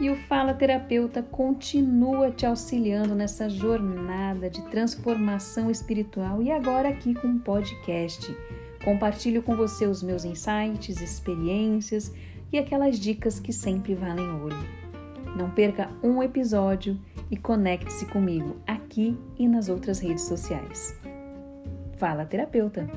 E o Fala Terapeuta continua te auxiliando nessa jornada de transformação espiritual e agora aqui com um podcast. Compartilho com você os meus insights, experiências e aquelas dicas que sempre valem ouro. Não perca um episódio e conecte-se comigo aqui e nas outras redes sociais. Fala Terapeuta!